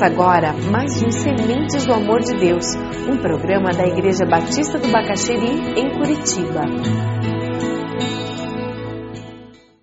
Começa agora mais um Sementes do Amor de Deus, um programa da Igreja Batista do Bacaxeri, em Curitiba.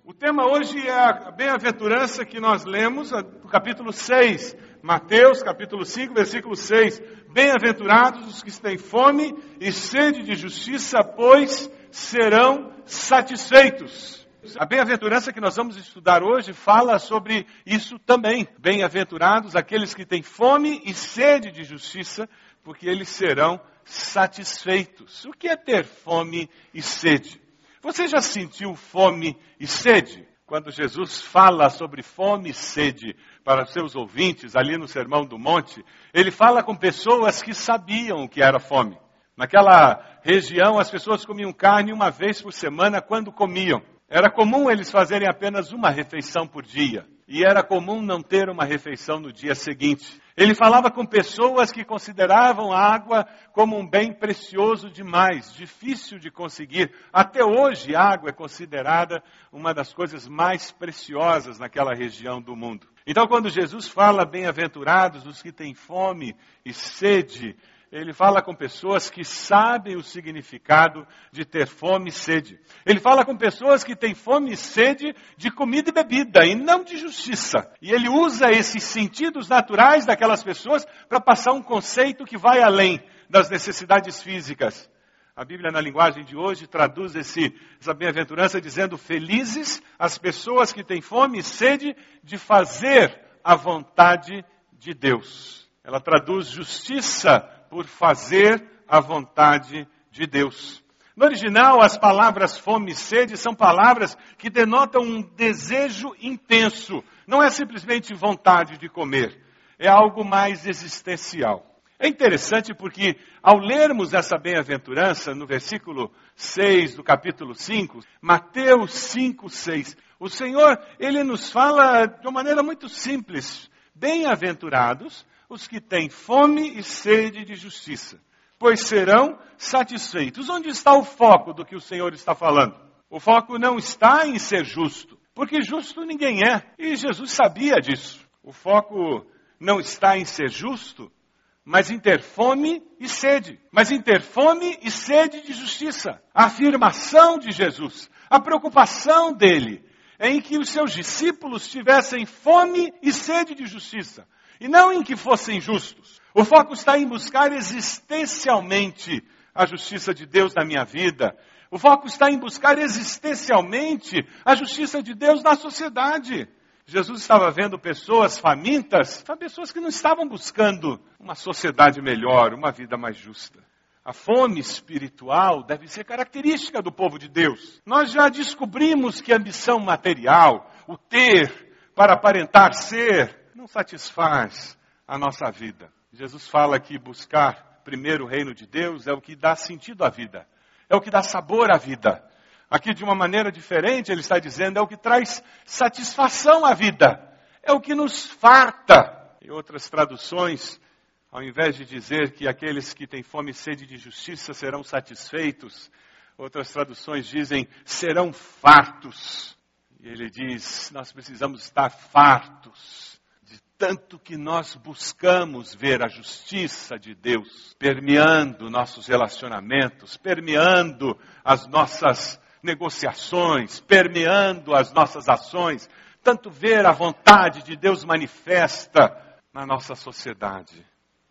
O tema hoje é a bem-aventurança que nós lemos no capítulo 6, Mateus, capítulo 5, versículo 6. Bem-aventurados os que têm fome e sede de justiça, pois serão satisfeitos. A bem-aventurança que nós vamos estudar hoje fala sobre isso também. Bem-aventurados aqueles que têm fome e sede de justiça, porque eles serão satisfeitos. O que é ter fome e sede? Você já sentiu fome e sede? Quando Jesus fala sobre fome e sede para seus ouvintes ali no Sermão do Monte, ele fala com pessoas que sabiam o que era fome. Naquela região, as pessoas comiam carne uma vez por semana quando comiam. Era comum eles fazerem apenas uma refeição por dia. E era comum não ter uma refeição no dia seguinte. Ele falava com pessoas que consideravam a água como um bem precioso demais, difícil de conseguir. Até hoje, a água é considerada uma das coisas mais preciosas naquela região do mundo. Então, quando Jesus fala bem-aventurados os que têm fome e sede, ele fala com pessoas que sabem o significado de ter fome e sede. Ele fala com pessoas que têm fome e sede de comida e bebida e não de justiça. E ele usa esses sentidos naturais daquelas pessoas para passar um conceito que vai além das necessidades físicas. A Bíblia, na linguagem de hoje, traduz esse, essa bem-aventurança dizendo: Felizes as pessoas que têm fome e sede de fazer a vontade de Deus. Ela traduz justiça por fazer a vontade de Deus. No original, as palavras fome e sede são palavras que denotam um desejo intenso. Não é simplesmente vontade de comer, é algo mais existencial. É interessante porque, ao lermos essa bem-aventurança, no versículo 6 do capítulo 5, Mateus 5, 6, o Senhor, ele nos fala de uma maneira muito simples: bem-aventurados os que têm fome e sede de justiça, pois serão satisfeitos. Onde está o foco do que o Senhor está falando? O foco não está em ser justo, porque justo ninguém é, e Jesus sabia disso. O foco não está em ser justo, mas em ter fome e sede. Mas em ter fome e sede de justiça. A afirmação de Jesus, a preocupação dele, é em que os seus discípulos tivessem fome e sede de justiça e não em que fossem justos. O foco está em buscar existencialmente a justiça de Deus na minha vida. O foco está em buscar existencialmente a justiça de Deus na sociedade. Jesus estava vendo pessoas famintas, pessoas que não estavam buscando uma sociedade melhor, uma vida mais justa. A fome espiritual deve ser característica do povo de Deus. Nós já descobrimos que a ambição material, o ter para aparentar ser, satisfaz a nossa vida. Jesus fala que buscar primeiro o reino de Deus é o que dá sentido à vida, é o que dá sabor à vida. Aqui, de uma maneira diferente, ele está dizendo, é o que traz satisfação à vida, é o que nos farta. Em outras traduções, ao invés de dizer que aqueles que têm fome e sede de justiça serão satisfeitos, outras traduções dizem serão fartos. E ele diz: nós precisamos estar fartos tanto que nós buscamos ver a justiça de Deus permeando nossos relacionamentos, permeando as nossas negociações, permeando as nossas ações, tanto ver a vontade de Deus manifesta na nossa sociedade.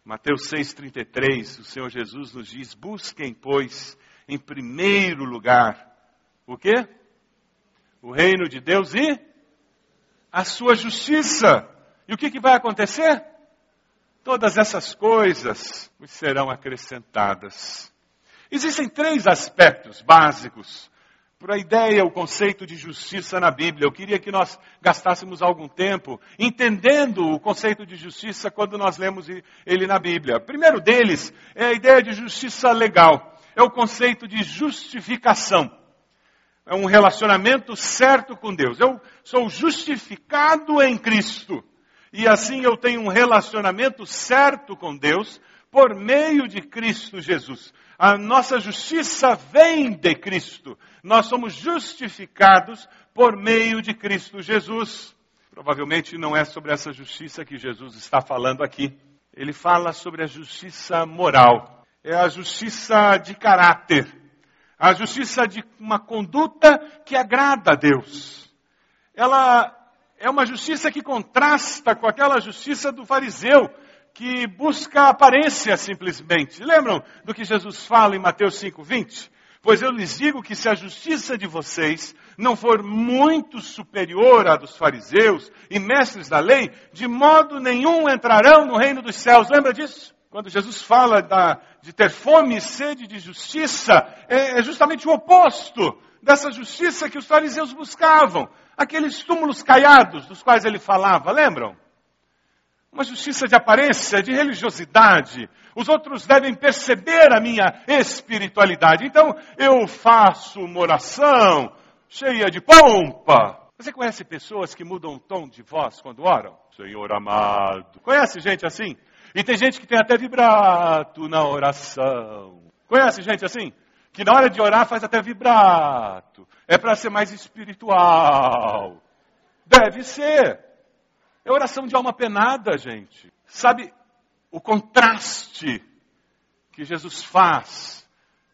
Mateus 6,33, o Senhor Jesus nos diz: busquem, pois, em primeiro lugar, o quê? O reino de Deus e a sua justiça e o que, que vai acontecer? Todas essas coisas serão acrescentadas. Existem três aspectos básicos para a ideia, o conceito de justiça na Bíblia. Eu queria que nós gastássemos algum tempo entendendo o conceito de justiça quando nós lemos ele na Bíblia. O primeiro deles é a ideia de justiça legal. É o conceito de justificação. É um relacionamento certo com Deus. Eu sou justificado em Cristo e assim eu tenho um relacionamento certo com Deus por meio de Cristo Jesus. A nossa justiça vem de Cristo. Nós somos justificados por meio de Cristo Jesus. Provavelmente não é sobre essa justiça que Jesus está falando aqui. Ele fala sobre a justiça moral. É a justiça de caráter. A justiça de uma conduta que agrada a Deus. Ela é uma justiça que contrasta com aquela justiça do fariseu, que busca aparência simplesmente. Lembram do que Jesus fala em Mateus 5:20? Pois eu lhes digo que se a justiça de vocês não for muito superior à dos fariseus e mestres da lei, de modo nenhum entrarão no reino dos céus. Lembra disso? Quando Jesus fala da, de ter fome e sede de justiça, é, é justamente o oposto dessa justiça que os fariseus buscavam. Aqueles túmulos caiados dos quais ele falava, lembram? uma justiça de aparência, de religiosidade. Os outros devem perceber a minha espiritualidade. Então eu faço uma oração cheia de pompa. Você conhece pessoas que mudam o tom de voz quando oram? Senhor amado. Conhece gente assim? E tem gente que tem até vibrato na oração. Conhece gente assim? Que na hora de orar faz até vibrato. É para ser mais espiritual. Deve ser. É oração de alma penada, gente. Sabe o contraste que Jesus faz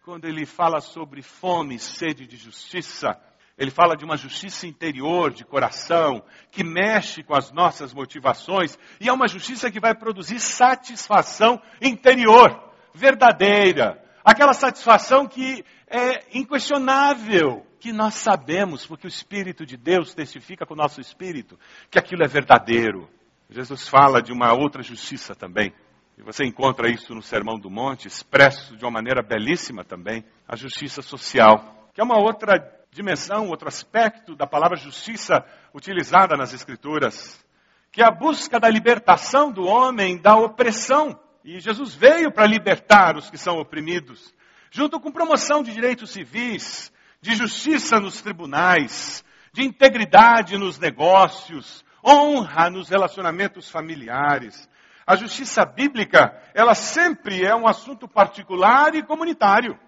quando ele fala sobre fome e sede de justiça? Ele fala de uma justiça interior, de coração, que mexe com as nossas motivações, e é uma justiça que vai produzir satisfação interior, verdadeira. Aquela satisfação que é inquestionável, que nós sabemos, porque o Espírito de Deus testifica com o nosso espírito, que aquilo é verdadeiro. Jesus fala de uma outra justiça também. E você encontra isso no Sermão do Monte, expresso de uma maneira belíssima também, a justiça social, que é uma outra dimensão, outro aspecto da palavra justiça utilizada nas Escrituras, que é a busca da libertação do homem da opressão. E Jesus veio para libertar os que são oprimidos, junto com promoção de direitos civis, de justiça nos tribunais, de integridade nos negócios, honra nos relacionamentos familiares. A justiça bíblica, ela sempre é um assunto particular e comunitário.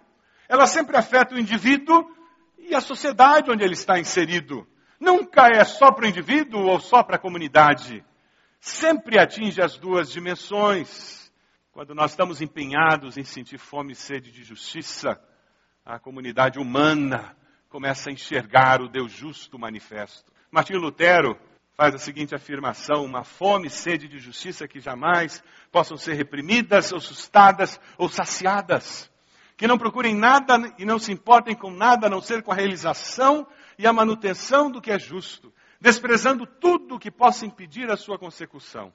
Ela sempre afeta o indivíduo e a sociedade onde ele está inserido. Nunca é só para o indivíduo ou só para a comunidade. Sempre atinge as duas dimensões. Quando nós estamos empenhados em sentir fome e sede de justiça, a comunidade humana começa a enxergar o Deus justo manifesto. Martinho Lutero faz a seguinte afirmação: uma fome e sede de justiça que jamais possam ser reprimidas, ou sustadas ou saciadas. Que não procurem nada e não se importem com nada a não ser com a realização e a manutenção do que é justo, desprezando tudo que possa impedir a sua consecução.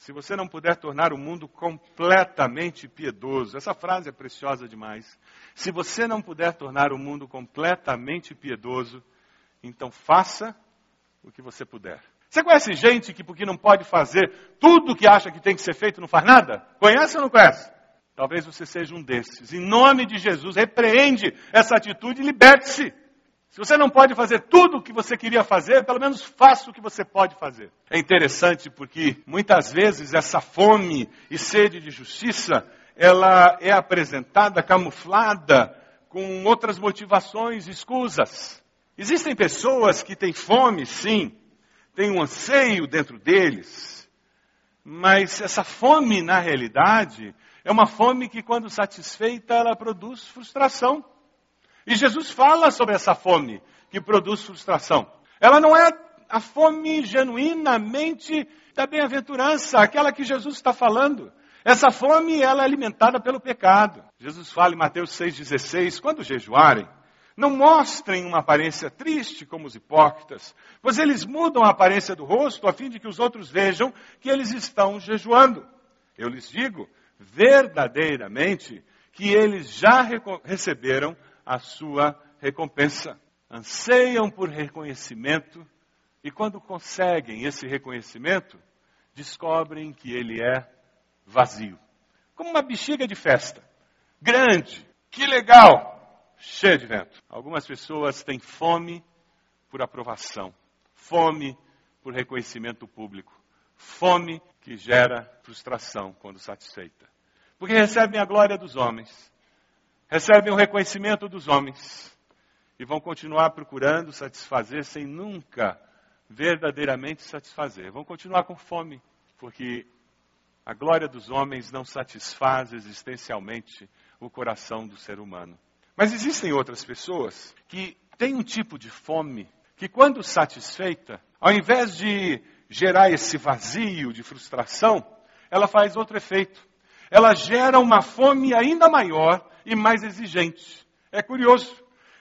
Se você não puder tornar o mundo completamente piedoso, essa frase é preciosa demais. Se você não puder tornar o mundo completamente piedoso, então faça o que você puder. Você conhece gente que, porque não pode fazer tudo o que acha que tem que ser feito, não faz nada? Conhece ou não conhece? Talvez você seja um desses. Em nome de Jesus, repreende essa atitude e liberte-se. Se você não pode fazer tudo o que você queria fazer, pelo menos faça o que você pode fazer. É interessante porque muitas vezes essa fome e sede de justiça, ela é apresentada camuflada com outras motivações escusas. Existem pessoas que têm fome, sim, têm um anseio dentro deles, mas essa fome, na realidade, é uma fome que, quando satisfeita, ela produz frustração. E Jesus fala sobre essa fome que produz frustração. Ela não é a fome genuinamente da bem-aventurança, aquela que Jesus está falando. Essa fome ela é alimentada pelo pecado. Jesus fala em Mateus 6,16: quando jejuarem, não mostrem uma aparência triste como os hipócritas, pois eles mudam a aparência do rosto a fim de que os outros vejam que eles estão jejuando. Eu lhes digo, verdadeiramente, que eles já receberam a sua recompensa. Anseiam por reconhecimento e, quando conseguem esse reconhecimento, descobrem que ele é vazio como uma bexiga de festa. Grande, que legal, cheia de vento. Algumas pessoas têm fome por aprovação, fome por reconhecimento público, fome que gera frustração quando satisfeita. Porque recebem a glória dos homens, recebem o reconhecimento dos homens e vão continuar procurando satisfazer sem nunca verdadeiramente satisfazer. Vão continuar com fome, porque a glória dos homens não satisfaz existencialmente o coração do ser humano. Mas existem outras pessoas que têm um tipo de fome que, quando satisfeita, ao invés de gerar esse vazio de frustração, ela faz outro efeito. Ela gera uma fome ainda maior e mais exigente. É curioso.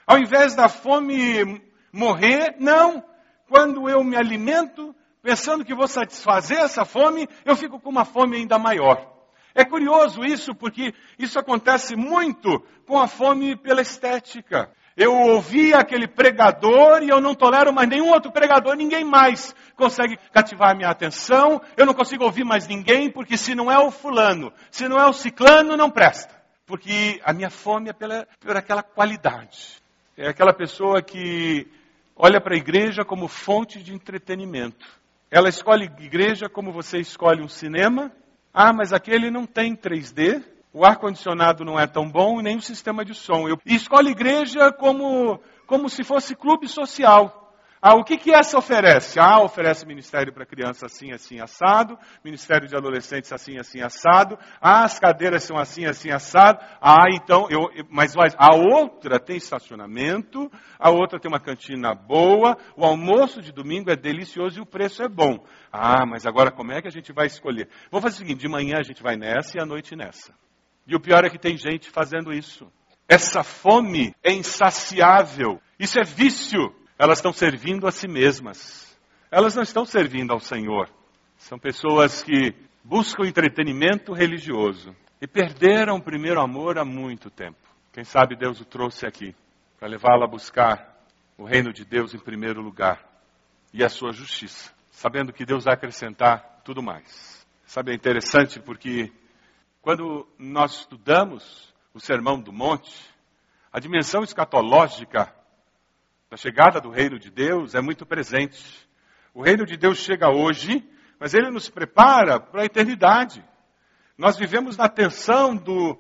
Ao invés da fome morrer, não. Quando eu me alimento, pensando que vou satisfazer essa fome, eu fico com uma fome ainda maior. É curioso isso, porque isso acontece muito com a fome pela estética. Eu ouvi aquele pregador e eu não tolero mais nenhum outro pregador, ninguém mais consegue cativar a minha atenção, eu não consigo ouvir mais ninguém, porque se não é o fulano, se não é o ciclano, não presta. Porque a minha fome é pela, por aquela qualidade. É aquela pessoa que olha para a igreja como fonte de entretenimento. Ela escolhe igreja como você escolhe um cinema. Ah, mas aquele não tem 3D, o ar-condicionado não é tão bom e nem o sistema de som. Eu, e escolhe igreja como, como se fosse clube social. Ah, o que, que essa oferece? Ah, oferece ministério para criança assim, assim, assado, ministério de adolescentes assim, assim, assado. Ah, as cadeiras são assim, assim, assado. Ah, então, eu, mas a outra tem estacionamento, a outra tem uma cantina boa, o almoço de domingo é delicioso e o preço é bom. Ah, mas agora como é que a gente vai escolher? Vou fazer o seguinte, de manhã a gente vai nessa e à noite nessa. E o pior é que tem gente fazendo isso. Essa fome é insaciável. Isso é vício elas estão servindo a si mesmas. Elas não estão servindo ao Senhor. São pessoas que buscam entretenimento religioso e perderam o primeiro amor há muito tempo. Quem sabe Deus o trouxe aqui para levá-la a buscar o reino de Deus em primeiro lugar e a sua justiça, sabendo que Deus vai acrescentar tudo mais. Sabe, é interessante porque quando nós estudamos o Sermão do Monte, a dimensão escatológica da chegada do reino de Deus é muito presente. O reino de Deus chega hoje, mas ele nos prepara para a eternidade. Nós vivemos na tensão do,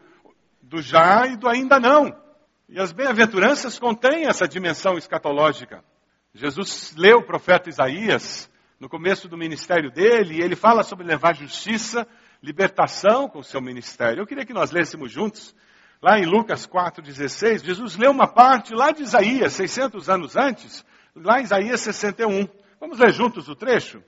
do já e do ainda não. E as bem-aventuranças contêm essa dimensão escatológica. Jesus leu o profeta Isaías no começo do ministério dele, e ele fala sobre levar justiça, libertação com o seu ministério. Eu queria que nós lêssemos juntos Lá em Lucas 4,16, Jesus leu uma parte lá de Isaías, 600 anos antes, lá em Isaías 61. Vamos ler juntos o trecho?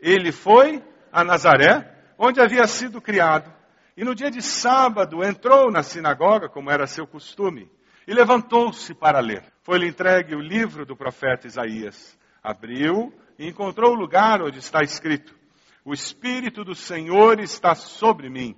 Ele foi a Nazaré, onde havia sido criado, e no dia de sábado entrou na sinagoga, como era seu costume, e levantou-se para ler. Foi-lhe entregue o livro do profeta Isaías. Abriu e encontrou o lugar onde está escrito: O Espírito do Senhor está sobre mim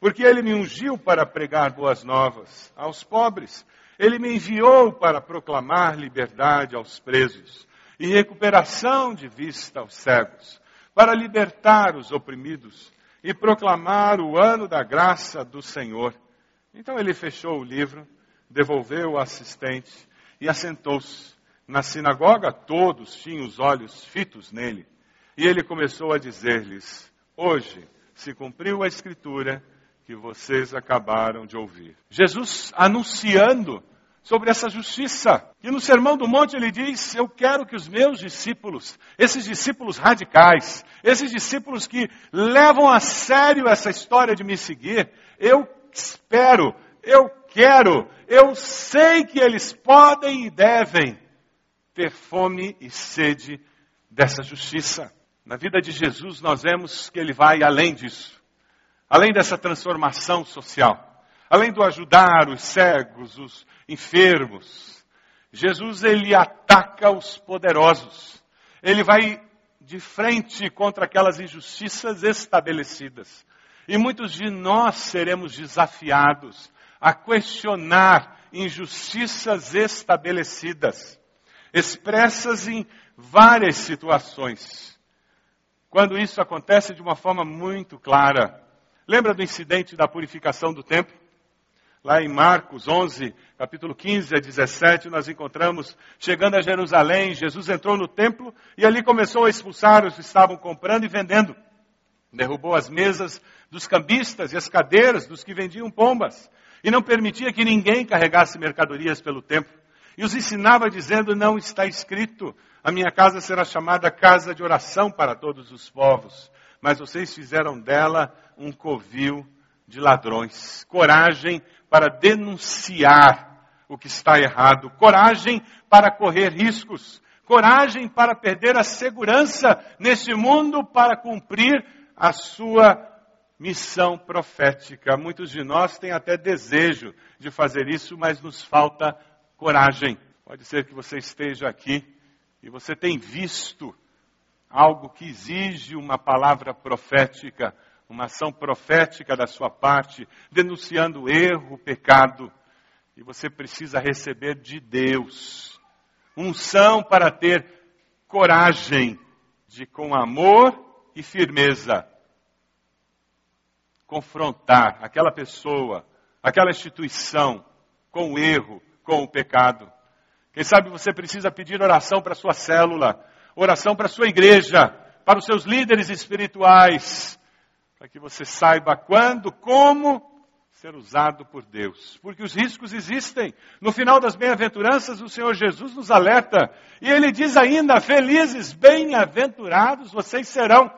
porque ele me ungiu para pregar boas novas aos pobres. Ele me enviou para proclamar liberdade aos presos e recuperação de vista aos cegos, para libertar os oprimidos e proclamar o ano da graça do Senhor. Então ele fechou o livro, devolveu o assistente e assentou-se. Na sinagoga todos tinham os olhos fitos nele. E ele começou a dizer-lhes: Hoje se cumpriu a escritura que vocês acabaram de ouvir. Jesus anunciando sobre essa justiça. E no Sermão do Monte ele diz: Eu quero que os meus discípulos, esses discípulos radicais, esses discípulos que levam a sério essa história de me seguir, eu espero, eu quero, eu sei que eles podem e devem ter fome e sede dessa justiça. Na vida de Jesus, nós vemos que ele vai além disso além dessa transformação social, além do ajudar os cegos, os enfermos, Jesus ele ataca os poderosos. Ele vai de frente contra aquelas injustiças estabelecidas. E muitos de nós seremos desafiados a questionar injustiças estabelecidas, expressas em várias situações. Quando isso acontece de uma forma muito clara, Lembra do incidente da purificação do templo? Lá em Marcos 11, capítulo 15 a 17, nós encontramos, chegando a Jerusalém, Jesus entrou no templo e ali começou a expulsar os que estavam comprando e vendendo. Derrubou as mesas dos cambistas e as cadeiras dos que vendiam pombas. E não permitia que ninguém carregasse mercadorias pelo templo. e os ensinava dizendo: Não está escrito, a minha casa será chamada casa de oração para todos os povos, mas vocês fizeram dela um covil de ladrões. Coragem para denunciar o que está errado, coragem para correr riscos, coragem para perder a segurança nesse mundo para cumprir a sua missão profética. Muitos de nós têm até desejo de fazer isso, mas nos falta coragem. Pode ser que você esteja aqui e você tem visto algo que exige uma palavra profética, uma ação profética da sua parte, denunciando o erro, o pecado, e você precisa receber de Deus unção para ter coragem de, com amor e firmeza, confrontar aquela pessoa, aquela instituição com o erro, com o pecado. Quem sabe você precisa pedir oração para sua célula, oração para a sua igreja, para os seus líderes espirituais, para que você saiba quando, como ser usado por Deus. Porque os riscos existem. No final das bem-aventuranças, o Senhor Jesus nos alerta. E ele diz ainda: Felizes, bem-aventurados vocês serão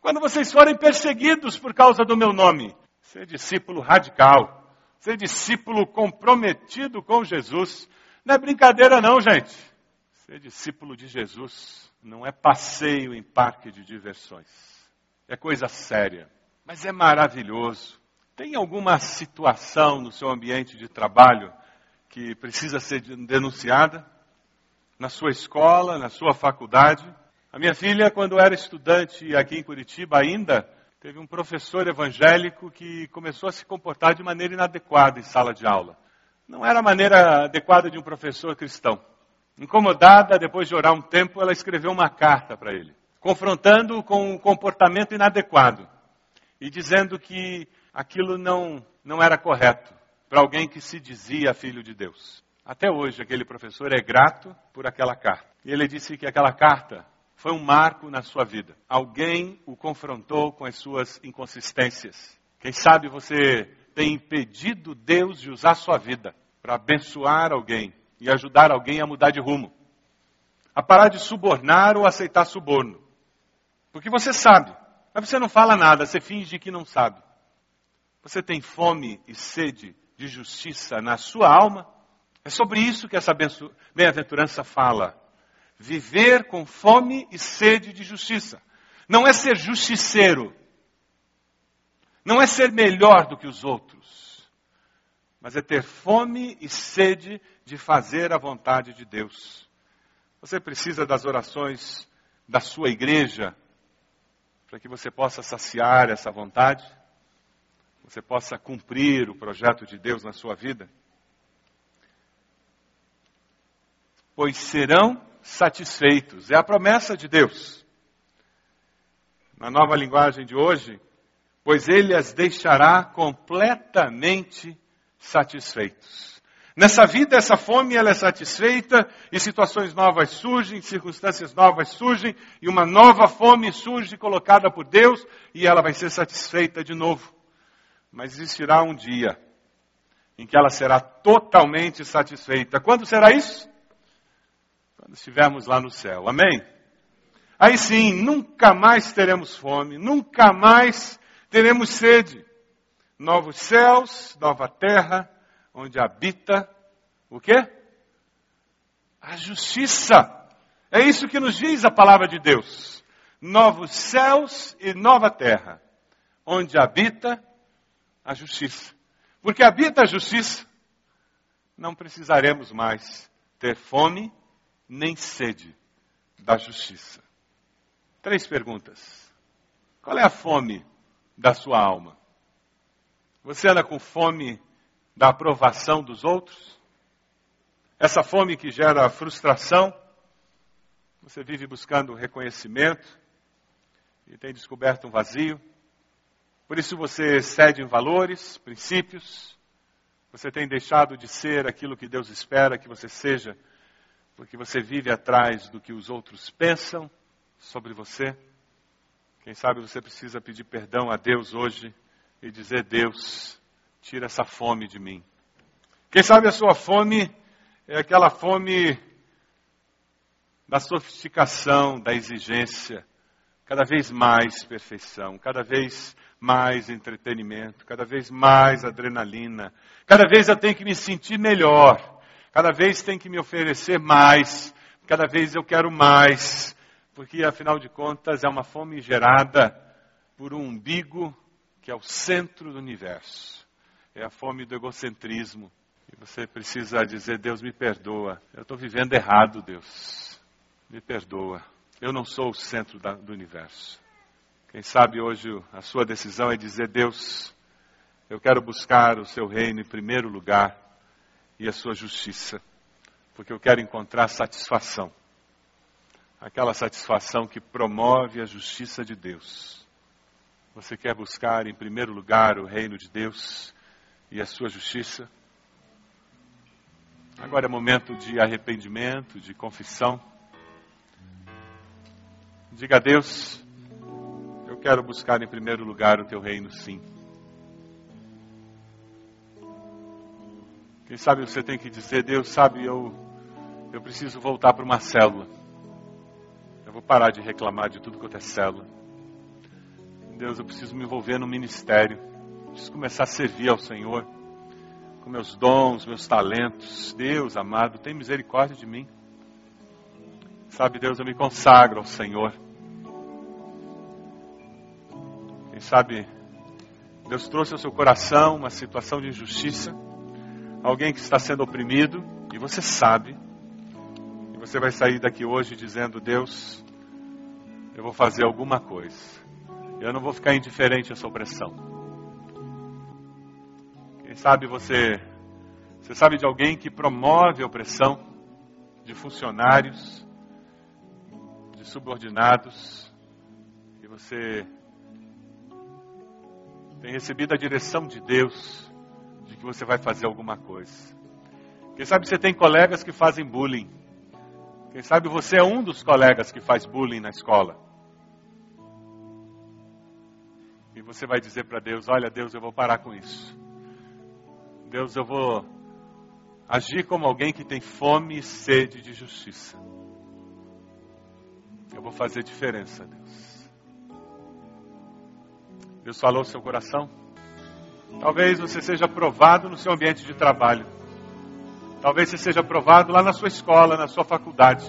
quando vocês forem perseguidos por causa do meu nome. Ser discípulo radical, ser discípulo comprometido com Jesus. Não é brincadeira, não, gente. Ser discípulo de Jesus não é passeio em parque de diversões. É coisa séria, mas é maravilhoso. Tem alguma situação no seu ambiente de trabalho que precisa ser denunciada? Na sua escola, na sua faculdade? A minha filha, quando era estudante aqui em Curitiba ainda, teve um professor evangélico que começou a se comportar de maneira inadequada em sala de aula. Não era a maneira adequada de um professor cristão. Incomodada, depois de orar um tempo, ela escreveu uma carta para ele, confrontando-o com um comportamento inadequado e dizendo que aquilo não, não era correto para alguém que se dizia filho de Deus. Até hoje, aquele professor é grato por aquela carta. E ele disse que aquela carta foi um marco na sua vida. Alguém o confrontou com as suas inconsistências. Quem sabe você tem impedido Deus de usar sua vida para abençoar alguém e ajudar alguém a mudar de rumo. A parar de subornar ou aceitar suborno. Porque você sabe, mas você não fala nada, você finge que não sabe. Você tem fome e sede de justiça na sua alma? É sobre isso que essa bem-aventurança fala viver com fome e sede de justiça. Não é ser justiceiro. Não é ser melhor do que os outros. Mas é ter fome e sede de fazer a vontade de Deus. Você precisa das orações da sua igreja para que você possa saciar essa vontade, você possa cumprir o projeto de Deus na sua vida. Pois serão satisfeitos. É a promessa de Deus. Na nova linguagem de hoje, pois ele as deixará completamente satisfeitos. Nessa vida, essa fome ela é satisfeita e situações novas surgem, circunstâncias novas surgem e uma nova fome surge colocada por Deus e ela vai ser satisfeita de novo. Mas existirá um dia em que ela será totalmente satisfeita. Quando será isso? quando estivermos lá no céu. Amém? Aí sim, nunca mais teremos fome, nunca mais teremos sede. Novos céus, nova terra, onde habita o quê? A justiça. É isso que nos diz a palavra de Deus. Novos céus e nova terra, onde habita a justiça. Porque habita a justiça, não precisaremos mais ter fome nem sede da justiça. Três perguntas. Qual é a fome da sua alma? Você anda com fome da aprovação dos outros? Essa fome que gera frustração? Você vive buscando reconhecimento e tem descoberto um vazio? Por isso você cede em valores, princípios? Você tem deixado de ser aquilo que Deus espera que você seja porque você vive atrás do que os outros pensam sobre você. Quem sabe você precisa pedir perdão a Deus hoje e dizer: Deus, tira essa fome de mim. Quem sabe a sua fome É aquela fome da sofisticação, da exigência, cada vez mais perfeição, cada vez mais entretenimento, cada vez mais adrenalina, cada vez eu tenho que me sentir melhor, cada vez tem que me oferecer mais, cada vez eu quero mais, porque afinal de contas é uma fome gerada por um umbigo que é o centro do universo. É a fome do egocentrismo. E você precisa dizer: Deus me perdoa, eu estou vivendo errado, Deus me perdoa. Eu não sou o centro da, do universo. Quem sabe hoje a sua decisão é dizer: Deus, eu quero buscar o seu reino em primeiro lugar e a sua justiça, porque eu quero encontrar satisfação. Aquela satisfação que promove a justiça de Deus. Você quer buscar em primeiro lugar o reino de Deus e a sua justiça? Agora é momento de arrependimento, de confissão. Diga a Deus, eu quero buscar em primeiro lugar o teu reino, sim. Quem sabe você tem que dizer, Deus, sabe, eu, eu preciso voltar para uma célula. Eu vou parar de reclamar de tudo quanto é célula. Deus, eu preciso me envolver no ministério. Preciso começar a servir ao Senhor com meus dons, meus talentos. Deus amado, tem misericórdia de mim. Sabe, Deus, eu me consagro ao Senhor. Quem sabe Deus trouxe ao seu coração uma situação de injustiça, alguém que está sendo oprimido, e você sabe, e você vai sair daqui hoje dizendo: Deus, eu vou fazer alguma coisa, eu não vou ficar indiferente a essa opressão. Quem sabe você, você sabe de alguém que promove a opressão de funcionários, de subordinados, e você tem recebido a direção de Deus de que você vai fazer alguma coisa. Quem sabe você tem colegas que fazem bullying. Quem sabe você é um dos colegas que faz bullying na escola. E você vai dizer para Deus: Olha, Deus, eu vou parar com isso. Deus, eu vou agir como alguém que tem fome e sede de justiça. Eu vou fazer diferença, Deus. Deus falou no seu coração. Talvez você seja aprovado no seu ambiente de trabalho. Talvez você seja aprovado lá na sua escola, na sua faculdade.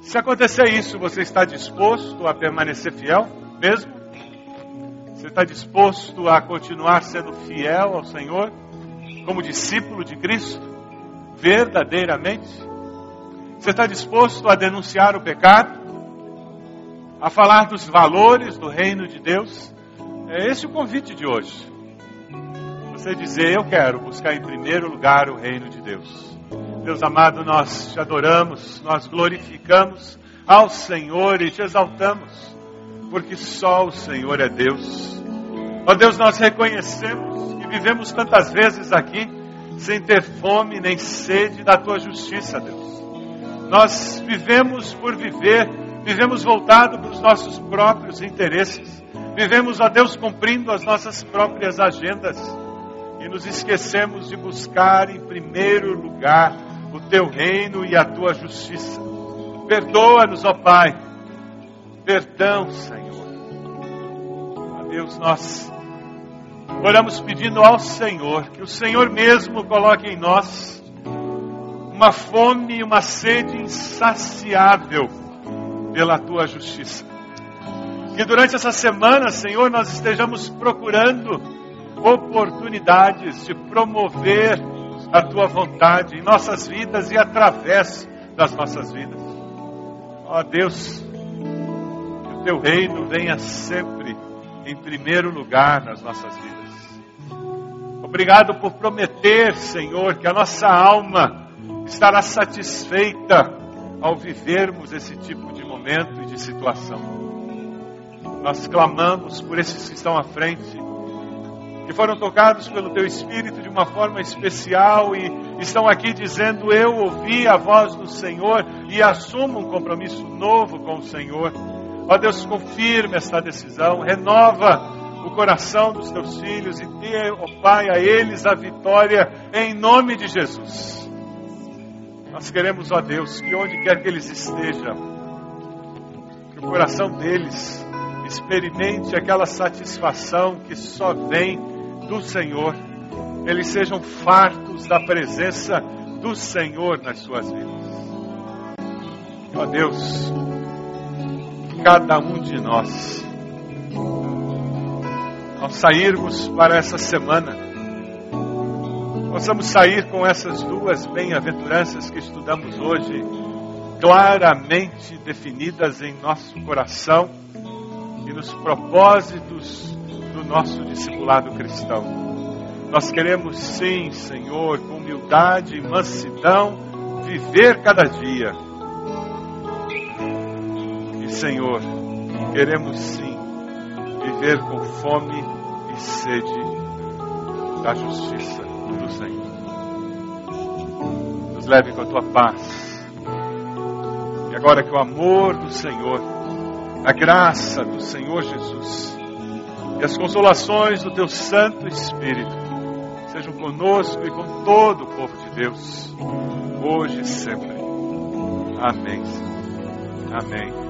Se acontecer isso, você está disposto a permanecer fiel mesmo? Você está disposto a continuar sendo fiel ao Senhor como discípulo de Cristo? Verdadeiramente? Você está disposto a denunciar o pecado? a falar dos valores do reino de Deus. É esse o convite de hoje. Você dizer, eu quero buscar em primeiro lugar o reino de Deus. Deus amado, nós te adoramos, nós glorificamos ao Senhor e te exaltamos, porque só o Senhor é Deus. Ó Deus, nós reconhecemos que vivemos tantas vezes aqui sem ter fome nem sede da tua justiça, Deus. Nós vivemos por viver vivemos voltado para os nossos próprios interesses, vivemos, a Deus, cumprindo as nossas próprias agendas e nos esquecemos de buscar em primeiro lugar o teu reino e a tua justiça. Perdoa-nos, ó Pai, perdão, Senhor. A Deus, nós oramos pedindo ao Senhor que o Senhor mesmo coloque em nós uma fome e uma sede insaciável pela tua justiça. Que durante essa semana, Senhor, nós estejamos procurando oportunidades de promover a tua vontade em nossas vidas e através das nossas vidas. Ó Deus, teu reino venha sempre em primeiro lugar nas nossas vidas. Obrigado por prometer, Senhor, que a nossa alma estará satisfeita ao vivermos esse tipo de momento e de situação. Nós clamamos por esses que estão à frente, que foram tocados pelo Teu Espírito de uma forma especial e estão aqui dizendo: Eu ouvi a voz do Senhor e assumo um compromisso novo com o Senhor. Ó Deus, confirme esta decisão, renova o coração dos teus filhos e dê, ó Pai, a eles a vitória em nome de Jesus. Nós queremos, ó Deus, que onde quer que eles estejam, que o coração deles experimente aquela satisfação que só vem do Senhor. Eles sejam fartos da presença do Senhor nas suas vidas. Ó Deus, cada um de nós, ao sairmos para essa semana, possamos sair com essas duas bem-aventuranças que estudamos hoje, claramente definidas em nosso coração e nos propósitos do nosso discipulado cristão. Nós queremos sim, Senhor, com humildade e mansidão, viver cada dia. Senhor, queremos sim viver com fome e sede da justiça do Senhor. Nos leve com a tua paz. E agora que o amor do Senhor, a graça do Senhor Jesus e as consolações do teu Santo Espírito sejam conosco e com todo o povo de Deus, hoje e sempre. Amém. Amém.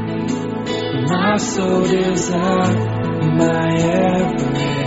My soul is my everything.